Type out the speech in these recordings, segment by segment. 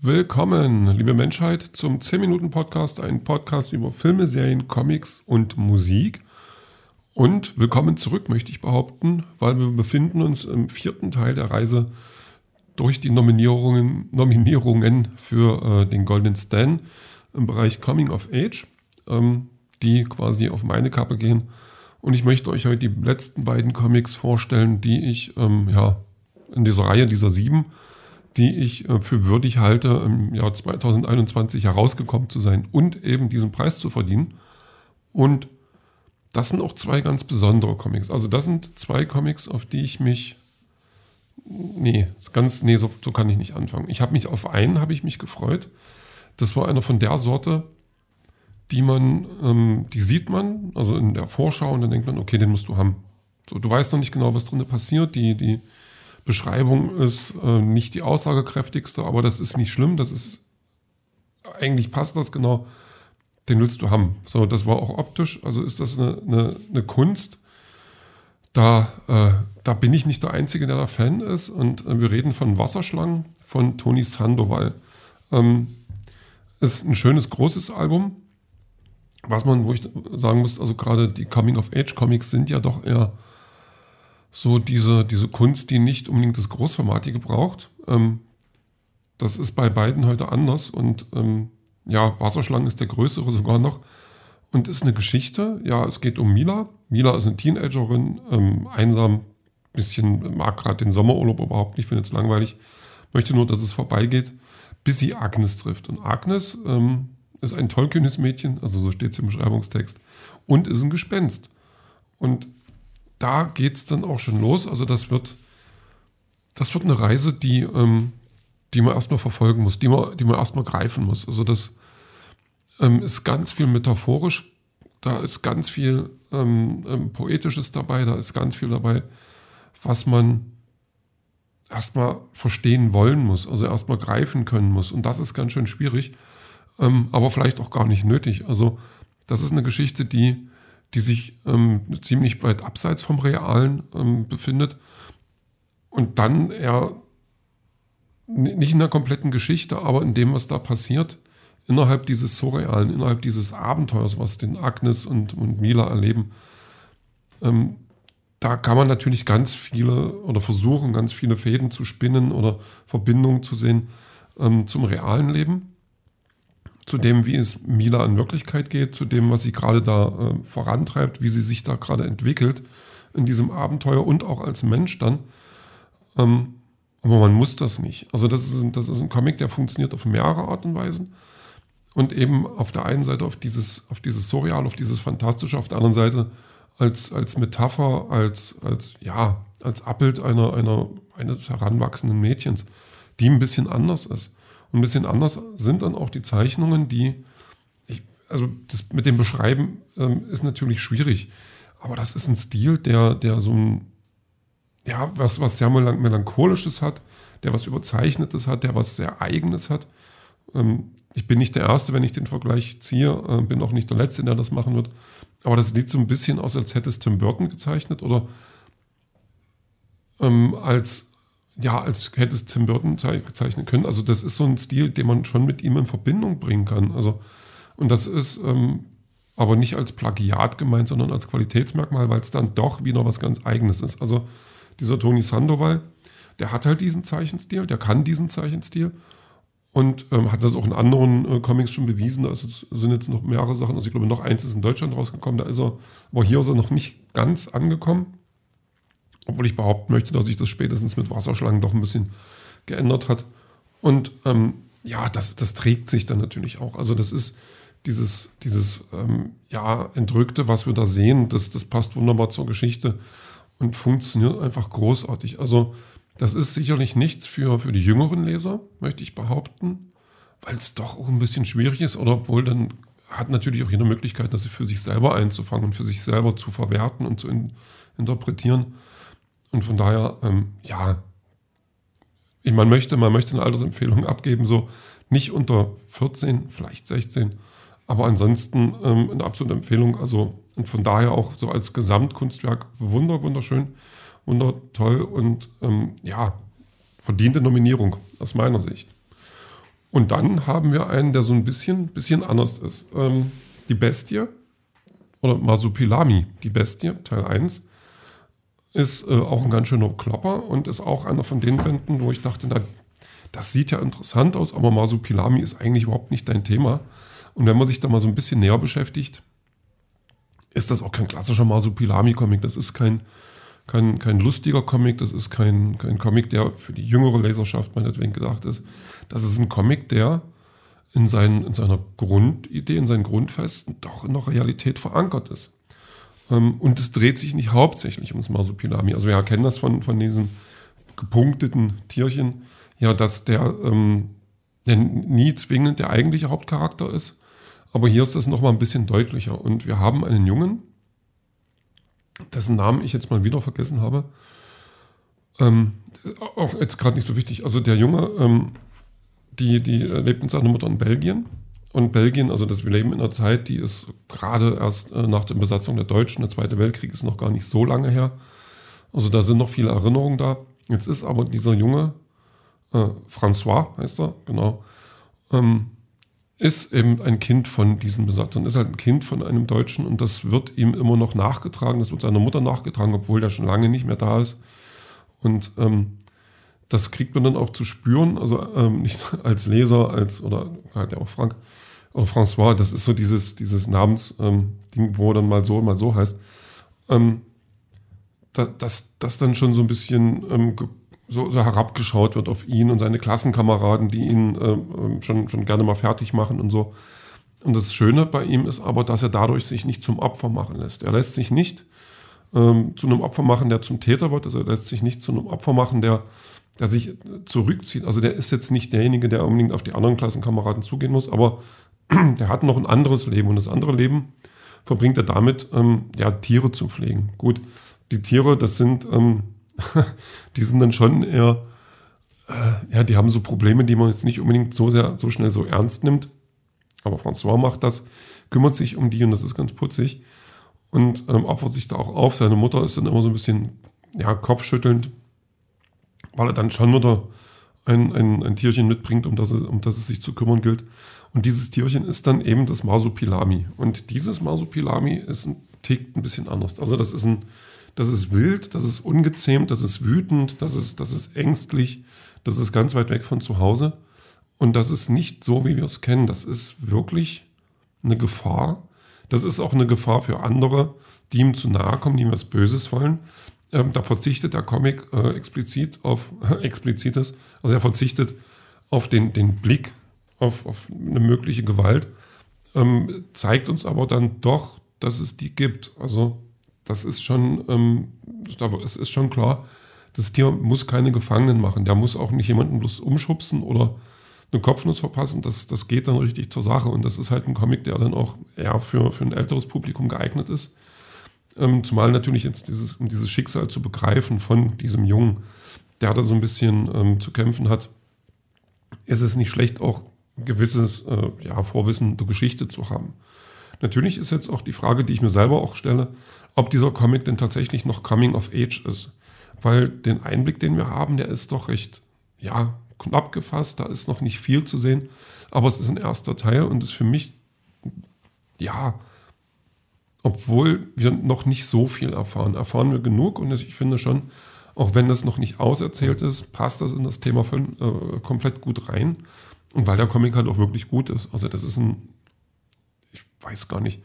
Willkommen, liebe Menschheit, zum 10-Minuten-Podcast, ein Podcast über Filme, Serien, Comics und Musik. Und willkommen zurück, möchte ich behaupten, weil wir befinden uns im vierten Teil der Reise durch die Nominierungen, Nominierungen für äh, den Golden Stan im Bereich Coming of Age, ähm, die quasi auf meine Kappe gehen. Und ich möchte euch heute die letzten beiden Comics vorstellen, die ich ähm, ja, in dieser Reihe dieser sieben die ich äh, für würdig halte, im Jahr 2021 herausgekommen zu sein und eben diesen Preis zu verdienen. Und das sind auch zwei ganz besondere Comics. Also das sind zwei Comics, auf die ich mich nee, ganz nee, so, so kann ich nicht anfangen. Ich habe mich auf einen habe ich mich gefreut. Das war einer von der Sorte, die man, ähm, die sieht man, also in der Vorschau und dann denkt man, okay, den musst du haben. So, du weißt noch nicht genau, was drin passiert. Die, die Beschreibung ist äh, nicht die aussagekräftigste, aber das ist nicht schlimm. Das ist eigentlich passt das genau. Den willst du haben. So, das war auch optisch. Also ist das eine, eine, eine Kunst. Da, äh, da bin ich nicht der Einzige, der da Fan ist. Und äh, wir reden von Wasserschlangen von Toni Sandoval. Ähm, ist ein schönes, großes Album. Was man, wo ich sagen muss, also gerade die Coming-of-Age-Comics sind ja doch eher so diese, diese Kunst, die nicht unbedingt das Großformatige braucht. Ähm, das ist bei beiden heute anders und ähm, ja, Wasserschlangen ist der größere sogar noch und ist eine Geschichte. Ja, es geht um Mila. Mila ist eine Teenagerin, ähm, einsam, bisschen, mag gerade den Sommerurlaub überhaupt nicht, findet es langweilig, möchte nur, dass es vorbeigeht, bis sie Agnes trifft. Und Agnes ähm, ist ein tollkühnes Mädchen, also so steht es im Beschreibungstext, und ist ein Gespenst. Und da geht es dann auch schon los. Also das wird, das wird eine Reise, die, ähm, die man erstmal verfolgen muss, die man, die man erstmal greifen muss. Also das ähm, ist ganz viel metaphorisch, da ist ganz viel ähm, ähm Poetisches dabei, da ist ganz viel dabei, was man erstmal verstehen wollen muss, also erstmal greifen können muss. Und das ist ganz schön schwierig, ähm, aber vielleicht auch gar nicht nötig. Also das ist eine Geschichte, die die sich ähm, ziemlich weit abseits vom Realen ähm, befindet. Und dann eher nicht in der kompletten Geschichte, aber in dem, was da passiert, innerhalb dieses Surrealen, innerhalb dieses Abenteuers, was den Agnes und, und Mila erleben, ähm, da kann man natürlich ganz viele oder versuchen, ganz viele Fäden zu spinnen oder Verbindungen zu sehen ähm, zum realen Leben zu dem, wie es Mila in Wirklichkeit geht, zu dem, was sie gerade da äh, vorantreibt, wie sie sich da gerade entwickelt in diesem Abenteuer und auch als Mensch dann. Ähm, aber man muss das nicht. Also das ist, das ist ein Comic, der funktioniert auf mehrere Art und Weisen. Und eben auf der einen Seite auf dieses, auf dieses Surreal, auf dieses Fantastische, auf der anderen Seite als, als Metapher, als, als, ja, als Abbild einer, einer, eines heranwachsenden Mädchens, die ein bisschen anders ist. Ein bisschen anders sind dann auch die Zeichnungen, die, ich, also das mit dem Beschreiben ähm, ist natürlich schwierig, aber das ist ein Stil, der, der so ein, ja, was, was sehr melancholisches hat, der was Überzeichnetes hat, der was sehr Eigenes hat. Ähm, ich bin nicht der Erste, wenn ich den Vergleich ziehe, äh, bin auch nicht der Letzte, der das machen wird. Aber das sieht so ein bisschen aus, als hätte es Tim Burton gezeichnet oder ähm, als ja, als hätte es Tim Burton gezeichnet können. Also das ist so ein Stil, den man schon mit ihm in Verbindung bringen kann. Also und das ist ähm, aber nicht als Plagiat gemeint, sondern als Qualitätsmerkmal, weil es dann doch wieder was ganz Eigenes ist. Also dieser Toni Sandoval, der hat halt diesen Zeichenstil, der kann diesen Zeichenstil und ähm, hat das auch in anderen äh, Comics schon bewiesen. Also es sind jetzt noch mehrere Sachen. Also ich glaube, noch eins ist in Deutschland rausgekommen. Da ist er, aber hier ist er noch nicht ganz angekommen. Obwohl ich behaupten möchte, dass sich das spätestens mit Wasserschlangen doch ein bisschen geändert hat. Und ähm, ja, das, das trägt sich dann natürlich auch. Also das ist dieses, dieses ähm, ja, Entrückte, was wir da sehen, das, das passt wunderbar zur Geschichte und funktioniert einfach großartig. Also das ist sicherlich nichts für, für die jüngeren Leser, möchte ich behaupten, weil es doch auch ein bisschen schwierig ist. Oder obwohl dann hat natürlich auch jede Möglichkeit, das für sich selber einzufangen und für sich selber zu verwerten und zu in, interpretieren. Und von daher, ähm, ja, man möchte, man möchte eine Altersempfehlung abgeben, so nicht unter 14, vielleicht 16, aber ansonsten ähm, eine absolute Empfehlung. Also und von daher auch so als Gesamtkunstwerk wunder, wunderschön, wundertoll und ähm, ja, verdiente Nominierung aus meiner Sicht. Und dann haben wir einen, der so ein bisschen, bisschen anders ist. Ähm, die Bestie oder Masupilami, die Bestie, Teil 1, ist äh, auch ein ganz schöner Klopper und ist auch einer von den Bänden, wo ich dachte, na, das sieht ja interessant aus, aber Masupilami ist eigentlich überhaupt nicht dein Thema. Und wenn man sich da mal so ein bisschen näher beschäftigt, ist das auch kein klassischer Masupilami-Comic. Das ist kein, kein, kein lustiger Comic, das ist kein, kein Comic, der für die jüngere Leserschaft meinetwegen gedacht ist. Das ist ein Comic, der in, seinen, in seiner Grundidee, in seinen Grundfesten doch in der Realität verankert ist. Ähm, und es dreht sich nicht hauptsächlich ums Marsupilami. Also wir erkennen das von, von diesen gepunkteten Tierchen, ja, dass der, ähm, der nie zwingend der eigentliche Hauptcharakter ist. Aber hier ist das nochmal ein bisschen deutlicher. Und wir haben einen Jungen, dessen Namen ich jetzt mal wieder vergessen habe. Ähm, auch jetzt gerade nicht so wichtig. Also der Junge, ähm, die, die lebt mit seiner Mutter in Belgien. Und Belgien, also das, wir leben in einer Zeit, die ist gerade erst äh, nach der Besatzung der Deutschen, der Zweite Weltkrieg ist noch gar nicht so lange her. Also da sind noch viele Erinnerungen da. Jetzt ist aber dieser Junge, äh, François heißt er, genau, ähm, ist eben ein Kind von diesen Besatzern, ist halt ein Kind von einem Deutschen und das wird ihm immer noch nachgetragen, das wird seiner Mutter nachgetragen, obwohl der schon lange nicht mehr da ist. Und ähm, das kriegt man dann auch zu spüren, also ähm, nicht als Leser, als, oder halt ja auch Frank, oder François, das ist so dieses, dieses Namensding, ähm, wo dann mal so, mal so heißt. Ähm, da, dass das dann schon so ein bisschen ähm, so, so, herabgeschaut wird auf ihn und seine Klassenkameraden, die ihn äh, schon, schon gerne mal fertig machen und so. Und das Schöne bei ihm ist aber, dass er dadurch sich nicht zum Opfer machen lässt. Er lässt sich nicht ähm, zu einem Opfer machen, der zum Täter wird. Also er lässt sich nicht zu einem Opfer machen, der, der sich zurückzieht. Also der ist jetzt nicht derjenige, der unbedingt auf die anderen Klassenkameraden zugehen muss, aber der hat noch ein anderes Leben. Und das andere Leben verbringt er damit, ähm, ja, Tiere zu pflegen. Gut, die Tiere, das sind ähm, die sind dann schon eher, äh, ja, die haben so Probleme, die man jetzt nicht unbedingt so sehr, so schnell so ernst nimmt. Aber François macht das, kümmert sich um die und das ist ganz putzig und ähm, opfert sich da auch auf. Seine Mutter ist dann immer so ein bisschen, ja, kopfschüttelnd, weil er dann schon wieder ein, ein, ein Tierchen mitbringt, um das, es, um das es sich zu kümmern gilt. Und dieses Tierchen ist dann eben das Marsupilami. Und dieses Marsupilami ist ein Tick ein bisschen anders. Also das ist ein, das ist wild, das ist ungezähmt, das ist wütend, das ist, das ist ängstlich, das ist ganz weit weg von zu Hause. Und das ist nicht so, wie wir es kennen. Das ist wirklich eine Gefahr. Das ist auch eine Gefahr für andere, die ihm zu nahe kommen, die ihm was Böses wollen. Ähm, da verzichtet der Comic äh, explizit auf explizites, also er verzichtet auf den, den Blick auf, auf eine mögliche Gewalt, ähm, zeigt uns aber dann doch, dass es die gibt. Also das ist schon, ähm, es ist schon klar, das Tier muss keine Gefangenen machen. Der muss auch nicht jemanden bloß umschubsen oder eine Kopfnuss verpassen. Das, das geht dann richtig zur Sache. Und das ist halt ein Comic, der dann auch eher für, für ein älteres Publikum geeignet ist. Ähm, zumal natürlich jetzt dieses, um dieses Schicksal zu begreifen von diesem Jungen, der da so ein bisschen ähm, zu kämpfen hat, ist es nicht schlecht, auch gewisses äh, ja, Vorwissen der Geschichte zu haben. Natürlich ist jetzt auch die Frage, die ich mir selber auch stelle, ob dieser Comic denn tatsächlich noch Coming of Age ist. Weil den Einblick, den wir haben, der ist doch recht, ja, knapp gefasst, da ist noch nicht viel zu sehen, aber es ist ein erster Teil und ist für mich, ja, obwohl wir noch nicht so viel erfahren, erfahren wir genug und ich finde schon, auch wenn das noch nicht auserzählt ist, passt das in das Thema von, äh, komplett gut rein. Und weil der Comic halt auch wirklich gut ist. Also das ist ein, ich weiß gar nicht,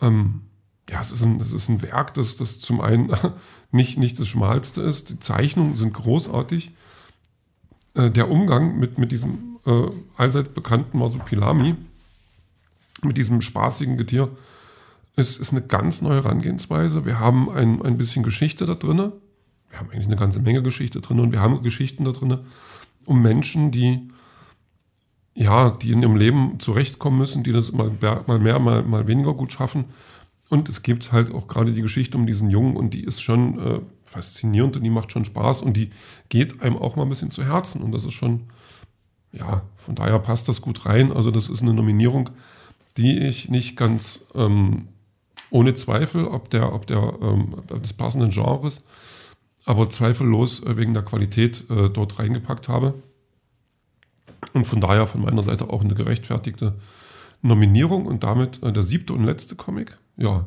ähm, ja, es ist ein, es ist ein Werk, das, das zum einen nicht, nicht das Schmalste ist. Die Zeichnungen sind großartig. Äh, der Umgang mit, mit diesem äh, allseits bekannten Masupilami, mit diesem spaßigen Getier, ist, ist eine ganz neue Herangehensweise. Wir haben ein, ein bisschen Geschichte da drin. Wir haben eigentlich eine ganze Menge Geschichte drin und wir haben Geschichten da drin um Menschen, die ja, die in ihrem Leben zurechtkommen müssen, die das mal, mal mehr, mal, mal weniger gut schaffen und es gibt halt auch gerade die Geschichte um diesen Jungen und die ist schon äh, faszinierend und die macht schon Spaß und die geht einem auch mal ein bisschen zu Herzen und das ist schon, ja, von daher passt das gut rein. Also das ist eine Nominierung, die ich nicht ganz ähm, ohne Zweifel, ob der, ob der ähm, des passenden Genres, aber zweifellos äh, wegen der Qualität äh, dort reingepackt habe. Und von daher von meiner Seite auch eine gerechtfertigte Nominierung und damit äh, der siebte und letzte Comic. Ja.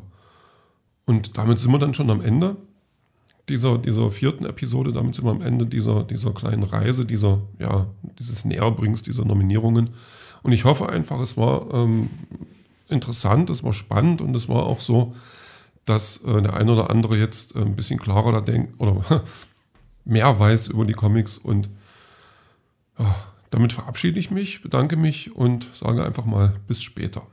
Und damit sind wir dann schon am Ende dieser, dieser vierten Episode. Damit sind wir am Ende dieser, dieser kleinen Reise, dieser, ja, dieses Näherbringens dieser Nominierungen. Und ich hoffe einfach, es war ähm, interessant, es war spannend und es war auch so, dass äh, der eine oder andere jetzt äh, ein bisschen klarer da denkt oder mehr weiß über die Comics. Und ja, damit verabschiede ich mich, bedanke mich und sage einfach mal bis später.